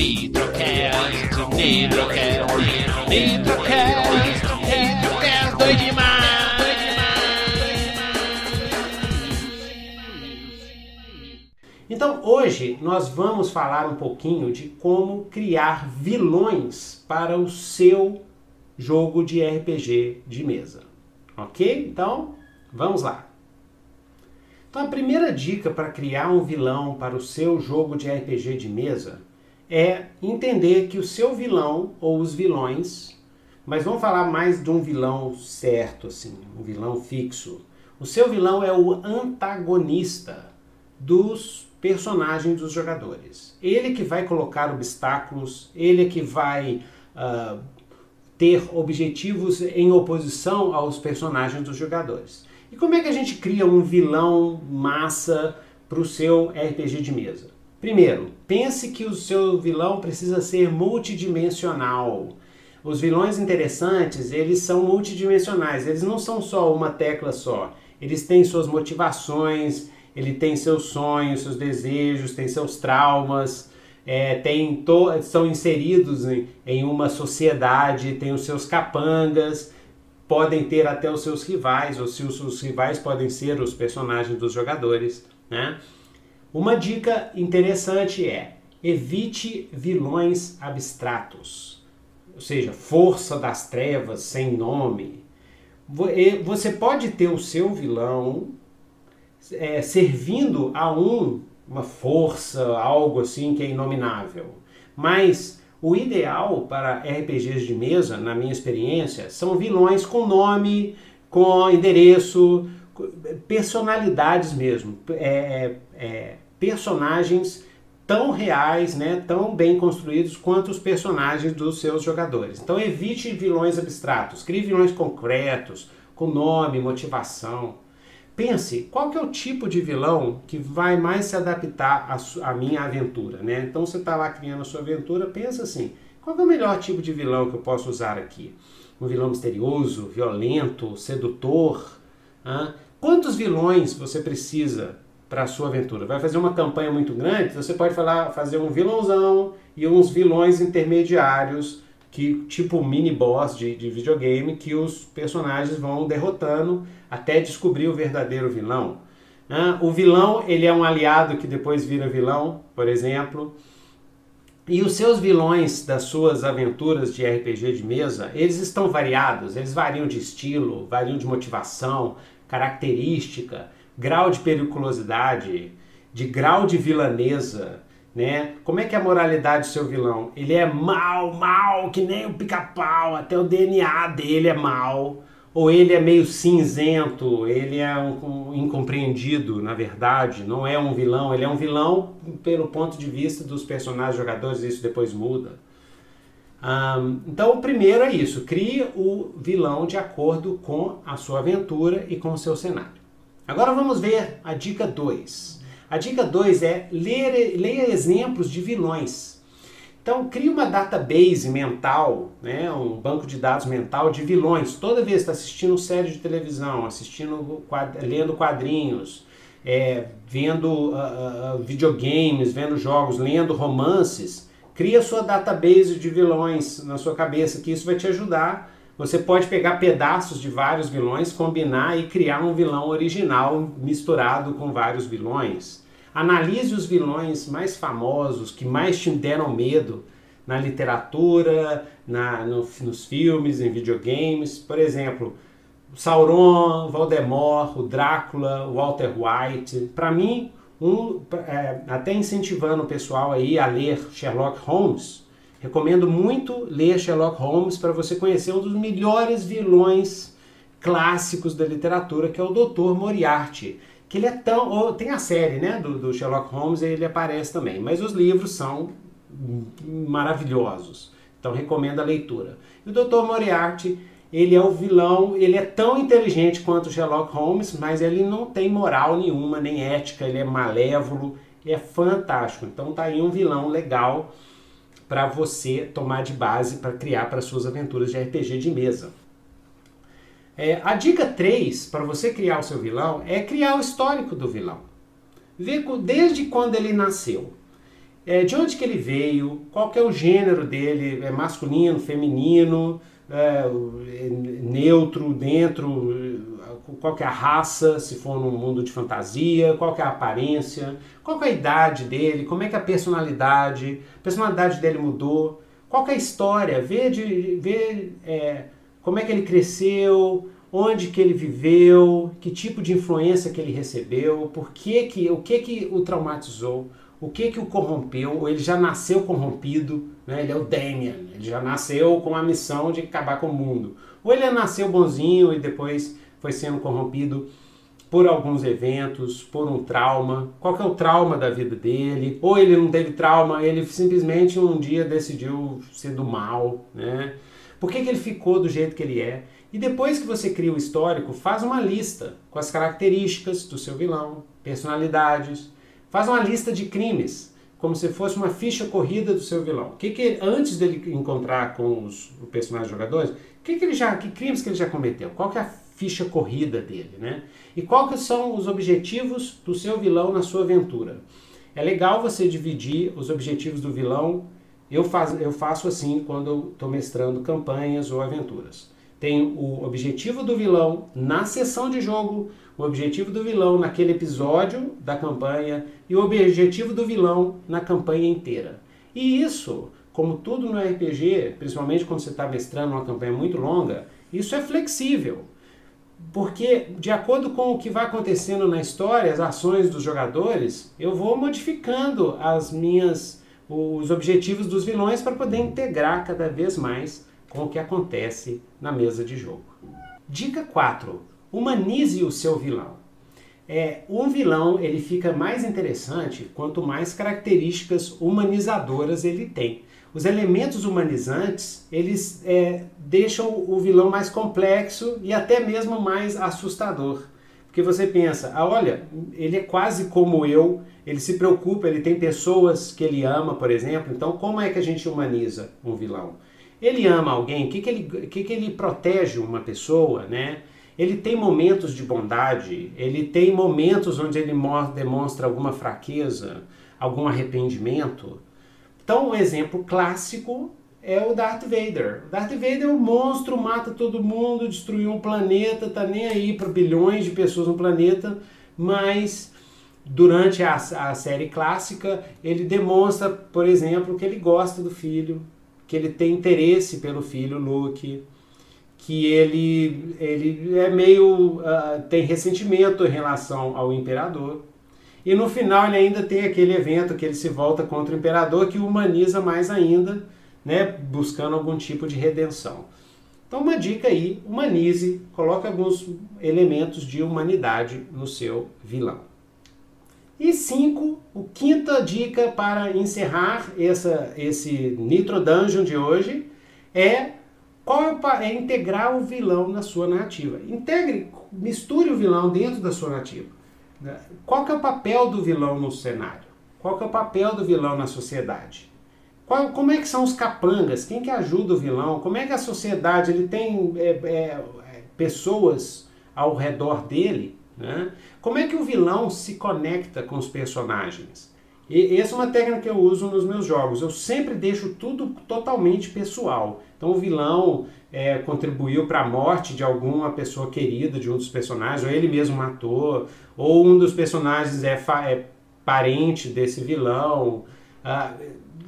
Nitrocast, Nitrocast, Nitrocast, Nitrocast, doido demais, Então, hoje nós vamos falar um pouquinho de como criar vilões para o seu jogo de RPG de mesa. Ok? Então, vamos lá. Então, a primeira dica para criar um vilão para o seu jogo de RPG de mesa é entender que o seu vilão ou os vilões, mas vamos falar mais de um vilão certo, assim, um vilão fixo. O seu vilão é o antagonista dos personagens dos jogadores. Ele que vai colocar obstáculos, ele que vai uh, ter objetivos em oposição aos personagens dos jogadores. E como é que a gente cria um vilão massa para o seu RPG de mesa? Primeiro, pense que o seu vilão precisa ser multidimensional. Os vilões interessantes, eles são multidimensionais, eles não são só uma tecla só. Eles têm suas motivações, ele tem seus sonhos, seus desejos, tem seus traumas, é, tem são inseridos em, em uma sociedade, tem os seus capangas, podem ter até os seus rivais, ou se os, os rivais podem ser os personagens dos jogadores. Né? Uma dica interessante é evite vilões abstratos, ou seja, força das trevas sem nome. Você pode ter o seu vilão é, servindo a um, uma força, algo assim que é inominável, mas o ideal para RPGs de mesa, na minha experiência, são vilões com nome, com endereço, personalidades mesmo. É, é, é, personagens tão reais, né, tão bem construídos quanto os personagens dos seus jogadores. Então evite vilões abstratos, crie vilões concretos, com nome, motivação. Pense, qual que é o tipo de vilão que vai mais se adaptar à, minha aventura, né? Então você está lá criando a sua aventura, pensa assim, qual é o melhor tipo de vilão que eu posso usar aqui? Um vilão misterioso, violento, sedutor? Hein? Quantos vilões você precisa para a sua aventura? Vai fazer uma campanha muito grande? Você pode falar, fazer um vilãozão e uns vilões intermediários que tipo mini boss de, de videogame que os personagens vão derrotando até descobrir o verdadeiro vilão. Né? O vilão ele é um aliado que depois vira vilão, por exemplo. E os seus vilões das suas aventuras de RPG de mesa, eles estão variados, eles variam de estilo, variam de motivação, característica, grau de periculosidade, de grau de vilanesa, né? Como é que é a moralidade do seu vilão? Ele é mal, mal, que nem o pica-pau, até o DNA dele é mal. Ou ele é meio cinzento, ele é um, um, incompreendido, na verdade, não é um vilão, ele é um vilão pelo ponto de vista dos personagens jogadores, isso depois muda. Um, então, o primeiro é isso: crie o vilão de acordo com a sua aventura e com o seu cenário. Agora vamos ver a dica 2. A dica 2 é ler, leia exemplos de vilões. Então, crie uma database mental, né, um banco de dados mental de vilões. Toda vez que está assistindo série de televisão, assistindo, lendo quadrinhos, é, vendo uh, uh, videogames, vendo jogos, lendo romances, cria sua database de vilões na sua cabeça, que isso vai te ajudar. Você pode pegar pedaços de vários vilões, combinar e criar um vilão original misturado com vários vilões. Analise os vilões mais famosos, que mais te deram medo na literatura, na, no, nos filmes, em videogames. Por exemplo, Sauron, Voldemort, o Drácula, o Walter White. Para mim, um, é, até incentivando o pessoal aí a ler Sherlock Holmes, recomendo muito ler Sherlock Holmes para você conhecer um dos melhores vilões clássicos da literatura, que é o Dr. Moriarty que ele é tão. Tem a série né, do, do Sherlock Holmes, ele aparece também, mas os livros são maravilhosos. Então recomendo a leitura. E o Dr. Moriarty, ele é o vilão, ele é tão inteligente quanto Sherlock Holmes, mas ele não tem moral nenhuma, nem ética, ele é malévolo, é fantástico. Então tá aí um vilão legal para você tomar de base para criar para suas aventuras de RPG de mesa. É, a dica 3 para você criar o seu vilão é criar o histórico do vilão. Ver desde quando ele nasceu. é, de onde que ele veio, qual que é o gênero dele, é masculino, feminino, é, neutro, dentro, qual é a raça, se for num mundo de fantasia, qual é a aparência, qual é a idade dele, como é que é a personalidade, a personalidade dele mudou, qual é a história, ver, de, ver é, como é que ele cresceu, onde que ele viveu, que tipo de influência que ele recebeu, por que que, o que que o traumatizou, o que que o corrompeu, ou ele já nasceu corrompido, né? ele é o Damien, ele já nasceu com a missão de acabar com o mundo, ou ele nasceu bonzinho e depois foi sendo corrompido por alguns eventos, por um trauma. Qual que é o trauma da vida dele? Ou ele não teve trauma, ele simplesmente um dia decidiu ser do mal, né? Por que, que ele ficou do jeito que ele é? E depois que você cria o histórico, faz uma lista com as características do seu vilão, personalidades, faz uma lista de crimes, como se fosse uma ficha corrida do seu vilão. O que, que antes dele encontrar com os, personagens jogadores, que, que ele já, que crimes que ele já cometeu? Qual que é a ficha corrida dele, né? E quais são os objetivos do seu vilão na sua aventura? É legal você dividir os objetivos do vilão. Eu, faz, eu faço assim quando estou mestrando campanhas ou aventuras. Tem o objetivo do vilão na sessão de jogo, o objetivo do vilão naquele episódio da campanha e o objetivo do vilão na campanha inteira. E isso, como tudo no RPG, principalmente quando você está mestrando uma campanha muito longa, isso é flexível. Porque, de acordo com o que vai acontecendo na história, as ações dos jogadores, eu vou modificando as minhas os objetivos dos vilões para poder integrar cada vez mais com o que acontece na mesa de jogo. Dica 4. Humanize o seu vilão. É, um vilão ele fica mais interessante quanto mais características humanizadoras ele tem. Os elementos humanizantes, eles é, deixam o vilão mais complexo e até mesmo mais assustador. Porque você pensa, ah, olha, ele é quase como eu, ele se preocupa, ele tem pessoas que ele ama, por exemplo, então como é que a gente humaniza um vilão? Ele ama alguém, o que, que, ele, que, que ele protege uma pessoa, né? Ele tem momentos de bondade, ele tem momentos onde ele demonstra alguma fraqueza, algum arrependimento. Então, um exemplo clássico é o Darth Vader. Darth Vader é um monstro, mata todo mundo, destruiu um planeta, tá nem aí para bilhões de pessoas no planeta, mas durante a, a série clássica ele demonstra, por exemplo, que ele gosta do filho, que ele tem interesse pelo filho Luke, que ele, ele é meio uh, tem ressentimento em relação ao imperador. E no final ele ainda tem aquele evento que ele se volta contra o imperador que humaniza mais ainda, né, buscando algum tipo de redenção. Então uma dica aí, humanize, coloque alguns elementos de humanidade no seu vilão. E cinco, o quinta dica para encerrar essa, esse Nitro Dungeon de hoje é qual é, integrar o vilão na sua narrativa. Integre, misture o vilão dentro da sua narrativa. Né? Qual é o papel do vilão no cenário? Qual é o papel do vilão na sociedade? Qual, como é que são os capangas? Quem que ajuda o vilão? Como é que a sociedade ele tem é, é, é, pessoas ao redor dele? Né? Como é que o vilão se conecta com os personagens? E essa é uma técnica que eu uso nos meus jogos. Eu sempre deixo tudo totalmente pessoal. Então o vilão é, contribuiu para a morte de alguma pessoa querida de um dos personagens, ou ele mesmo matou, ou um dos personagens é, é parente desse vilão. Ah,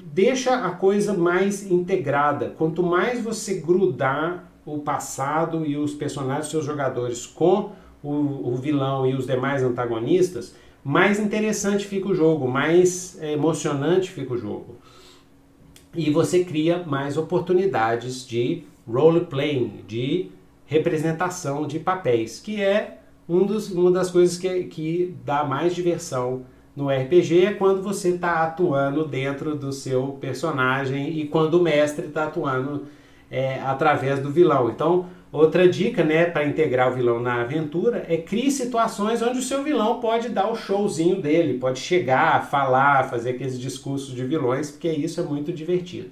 deixa a coisa mais integrada. Quanto mais você grudar o passado e os personagens, seus jogadores, com o, o vilão e os demais antagonistas, mais interessante fica o jogo, mais é, emocionante fica o jogo. E você cria mais oportunidades de role-playing, de representação de papéis, que é um dos, uma das coisas que, que dá mais diversão no RPG é quando você está atuando dentro do seu personagem e quando o mestre está atuando é, através do vilão. Então, Outra dica, né, para integrar o vilão na aventura é crie situações onde o seu vilão pode dar o showzinho dele, pode chegar, falar, fazer aqueles discursos de vilões, porque isso é muito divertido.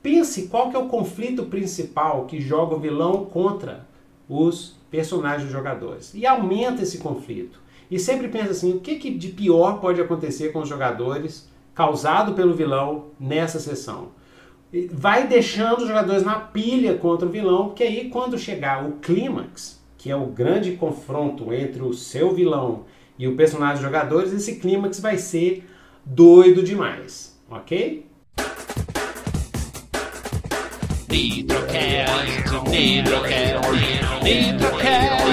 Pense qual que é o conflito principal que joga o vilão contra os personagens jogadores e aumenta esse conflito. E sempre pensa assim, o que, que de pior pode acontecer com os jogadores causado pelo vilão nessa sessão. Vai deixando os jogadores na pilha contra o vilão, porque aí quando chegar o clímax, que é o grande confronto entre o seu vilão e o personagem dos jogadores, esse clímax vai ser doido demais, ok? Nitrocast, Nitrocast, Nitrocast.